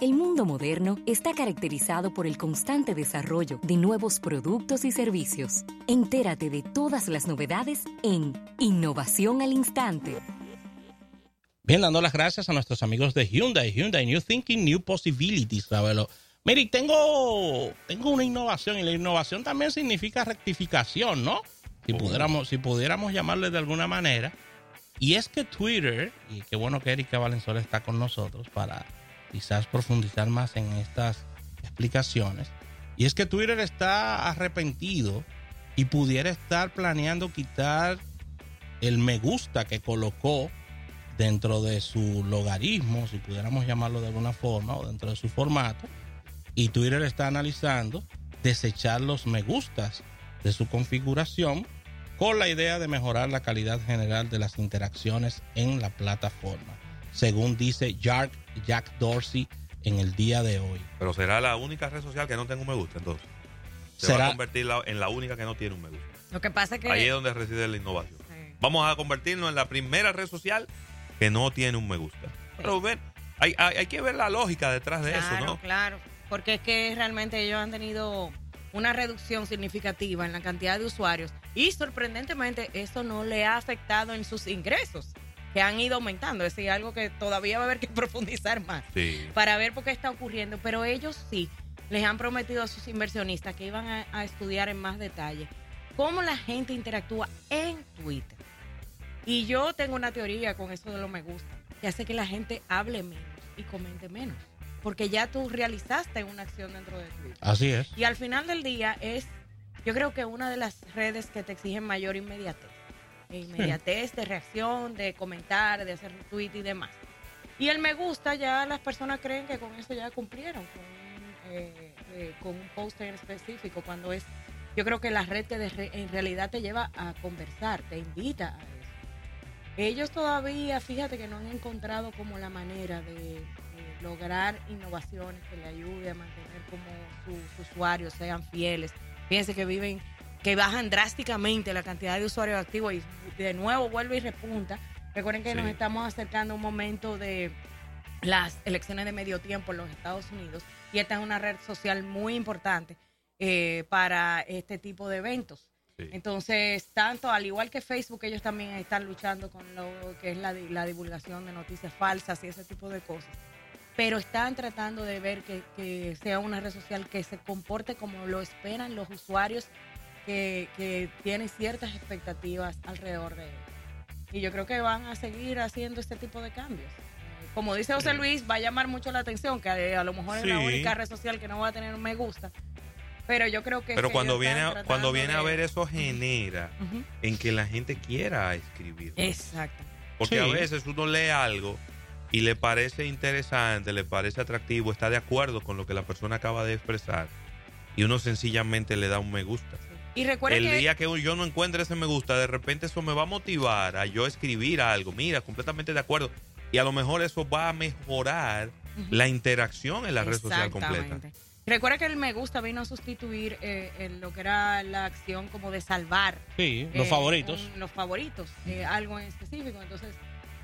El mundo moderno está caracterizado por el constante desarrollo de nuevos productos y servicios. Entérate de todas las novedades en Innovación al Instante. Bien, dando las gracias a nuestros amigos de Hyundai. Hyundai New Thinking, New Possibilities, Ravelo. Mire, tengo, tengo una innovación y la innovación también significa rectificación, ¿no? Si pudiéramos, si pudiéramos llamarle de alguna manera. Y es que Twitter, y qué bueno que Erika Valenzuela está con nosotros para quizás profundizar más en estas explicaciones. Y es que Twitter está arrepentido y pudiera estar planeando quitar el me gusta que colocó dentro de su logaritmo, si pudiéramos llamarlo de alguna forma, o dentro de su formato. Y Twitter está analizando desechar los me gustas de su configuración con la idea de mejorar la calidad general de las interacciones en la plataforma según dice Jack, Jack Dorsey en el día de hoy. Pero será la única red social que no tenga un me gusta, entonces. Se ¿Será? va a convertir la- en la única que no tiene un me gusta. Lo que pasa es que. Ahí es donde reside la innovación. Vamos a convertirnos en la primera red social que no tiene un me gusta. Pero ven, hay, hay, hay que ver la lógica detrás de claro, eso, ¿no? Claro, porque es que realmente ellos han tenido una reducción significativa en la cantidad de usuarios y sorprendentemente eso no le ha afectado en sus ingresos, que han ido aumentando. Es decir, algo que todavía va a haber que profundizar más Sí. para ver por qué está ocurriendo. Pero ellos sí les han prometido a sus inversionistas que iban a, a estudiar en más detalle cómo la gente interactúa en Twitter. Y yo tengo una teoría con eso de lo me gusta, que hace que la gente hable menos y comente menos. Porque ya tú realizaste una acción dentro de Twitter. Así es. Y al final del día es, yo creo que una de las redes que te exigen mayor inmediatez. Inmediatez de reacción, de comentar, de hacer tweet y demás. Y el me gusta ya las personas creen que con eso ya cumplieron, con un, eh, eh, con un post en específico, cuando es, yo creo que la red te en realidad te lleva a conversar, te invita a eso. Ellos todavía, fíjate que no han encontrado como la manera de, de lograr innovaciones que le ayude a mantener como sus usuarios sean fieles. Fíjense que viven, que bajan drásticamente la cantidad de usuarios activos y de nuevo vuelve y repunta. Recuerden que Sí. nos estamos acercando a un momento de las elecciones de medio tiempo en los Estados Unidos y esta es una red social muy importante eh, para este tipo de eventos. Entonces, tanto al igual que Facebook, ellos también están luchando con lo que es la, di- la divulgación de noticias falsas y ese tipo de cosas. Pero están tratando de ver que, que sea una red social que se comporte como lo esperan los usuarios que, que tienen ciertas expectativas alrededor de él. Y yo creo que van a seguir haciendo este tipo de cambios. Eh, Como dice José Luis, va a llamar mucho la atención, que a lo mejor es la única red social que no va a tener un me gusta. Pero yo creo que... Pero que cuando viene, a, cuando viene a ver eso genera en que la gente quiera escribir. Exacto. Porque Sí. a veces uno lee algo y le parece interesante, le parece atractivo, está de acuerdo con lo que la persona acaba de expresar y uno sencillamente le da un me gusta. Y El que... día que yo no encuentre ese me gusta, de repente eso me va a motivar a yo escribir algo. Mira, completamente de acuerdo. Y a lo mejor eso va a mejorar la interacción en la red social completa. Exactamente. Recuerda que el me gusta vino a sustituir eh, en lo que era la acción como de salvar. Sí, los eh, favoritos. un- los favoritos, eh, algo en específico. Entonces,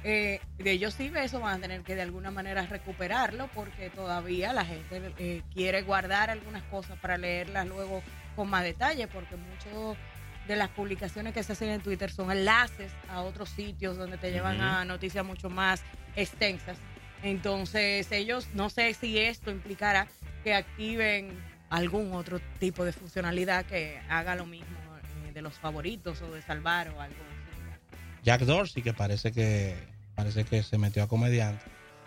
eh, de ellos sí eso van a tener que de alguna manera recuperarlo porque todavía la gente eh, quiere guardar algunas cosas para leerlas luego con más detalle porque muchos de las publicaciones que se hacen en Twitter son enlaces a otros sitios donde te llevan a noticias mucho más extensas. Entonces ellos, no sé si esto implicará que activen algún otro tipo de funcionalidad que haga lo mismo eh, de los favoritos o de salvar o algo. Jack Dorsey, que parece que parece que se metió a comediante,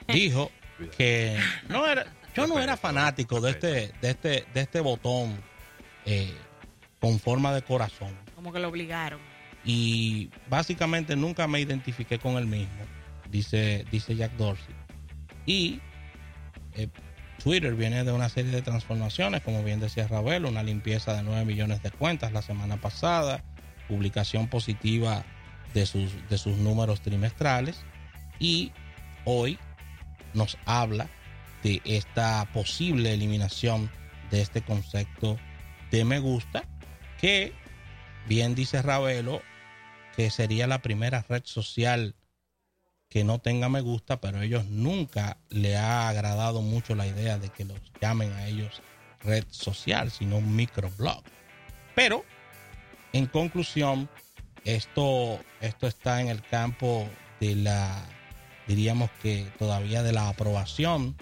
dijo que no era, yo no era fanático de este, de este, de este botón eh, con forma de corazón. Como que lo obligaron. Y básicamente nunca me identifiqué con él mismo, dice, dice Jack Dorsey. Y eh, Twitter viene de una serie de transformaciones, como bien decía Ravelo, una limpieza de 9 millones de cuentas la semana pasada, publicación positiva de sus, de sus números trimestrales y hoy nos habla de esta posible eliminación de este concepto de me gusta que bien dice Ravelo que sería la primera red social que no tenga me gusta, pero ellos nunca le ha agradado mucho la idea de que los llamen a ellos red social, sino un microblog. Pero, en conclusión, esto, esto está en el campo de la, diríamos que todavía de la aprobación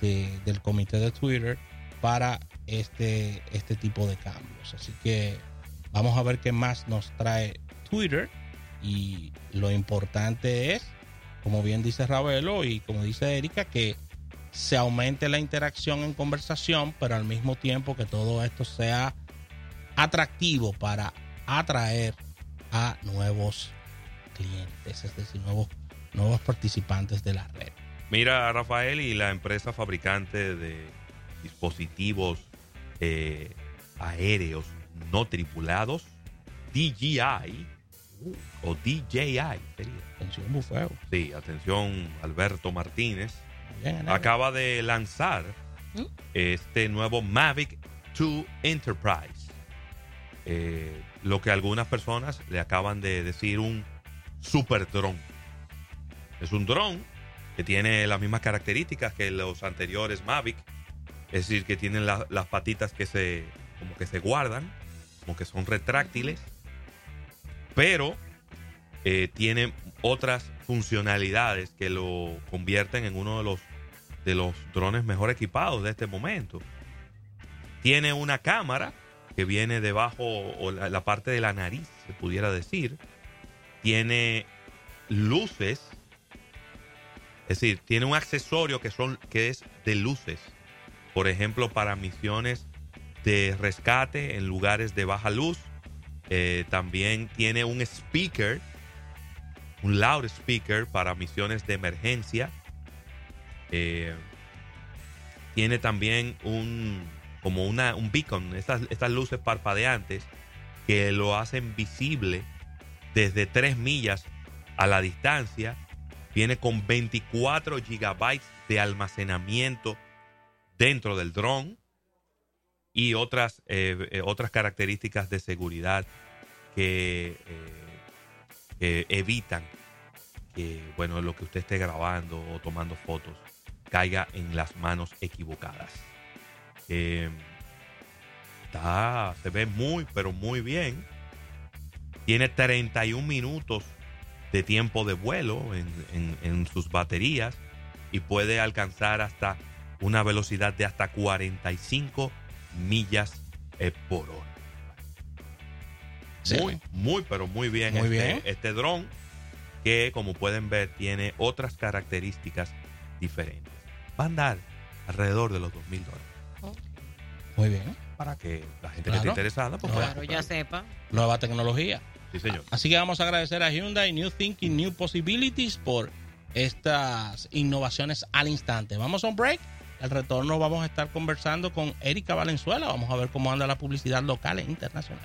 del comité de Twitter para este, este tipo de cambios. Así que vamos a ver qué más nos trae Twitter y lo importante es, como bien dice Ravelo y como dice Erika, que se aumente la interacción en conversación, pero al mismo tiempo que todo esto sea atractivo para atraer a nuevos clientes, es decir, nuevos, nuevos participantes de la red. Mira, Rafael, y la empresa fabricante de dispositivos eh, aéreos no tripulados, DJI, o DJI sería. Atención, bufeo. Sí, atención, Alberto Martínez. acaba de lanzar ¿Mm? este nuevo Mavic 2 Enterprise. Eh, lo que algunas personas le acaban de decir un super dron. Es un dron que tiene las mismas características que los anteriores Mavic. Es decir, que tienen las patitas que se, como que se guardan, como que son retráctiles. Pero eh, tiene otras funcionalidades que lo convierten en uno de los, de los drones mejor equipados de este momento. Tiene una cámara que viene debajo, o la, parte de la nariz, se pudiera decir. Tiene luces, es decir, tiene un accesorio que, son, que es de luces. Por ejemplo, para misiones de rescate en lugares de baja luz. Eh, también tiene un speaker, un loudspeaker para misiones de emergencia. Eh, tiene también un como una, un beacon, estas, estas luces parpadeantes que lo hacen visible desde 3 millas a la distancia. Viene con 24 gigabytes de almacenamiento dentro del dron y otras, eh, eh, otras características de seguridad que, eh, que, evitan que bueno, lo que usted esté grabando o tomando fotos caiga en las manos equivocadas. Está, se ve muy, pero muy bien. Tiene 31 minutos de tiempo de vuelo en, sus baterías y puede alcanzar hasta una velocidad de hasta 45 millas eh, por hora. Muy, muy, pero muy bien, muy este, bien. este dron que como pueden ver tiene otras características diferentes. Va a andar alrededor de los 2 mil dólares. Muy bien. Para que la gente que esté interesada, pues claro, ya sepa. Nueva tecnología. Así que vamos a agradecer a Hyundai New Thinking, New Possibilities por estas innovaciones al instante. Vamos a un break. Al retorno vamos a estar conversando con Erika Valenzuela. Vamos a ver cómo anda la publicidad local e internacional.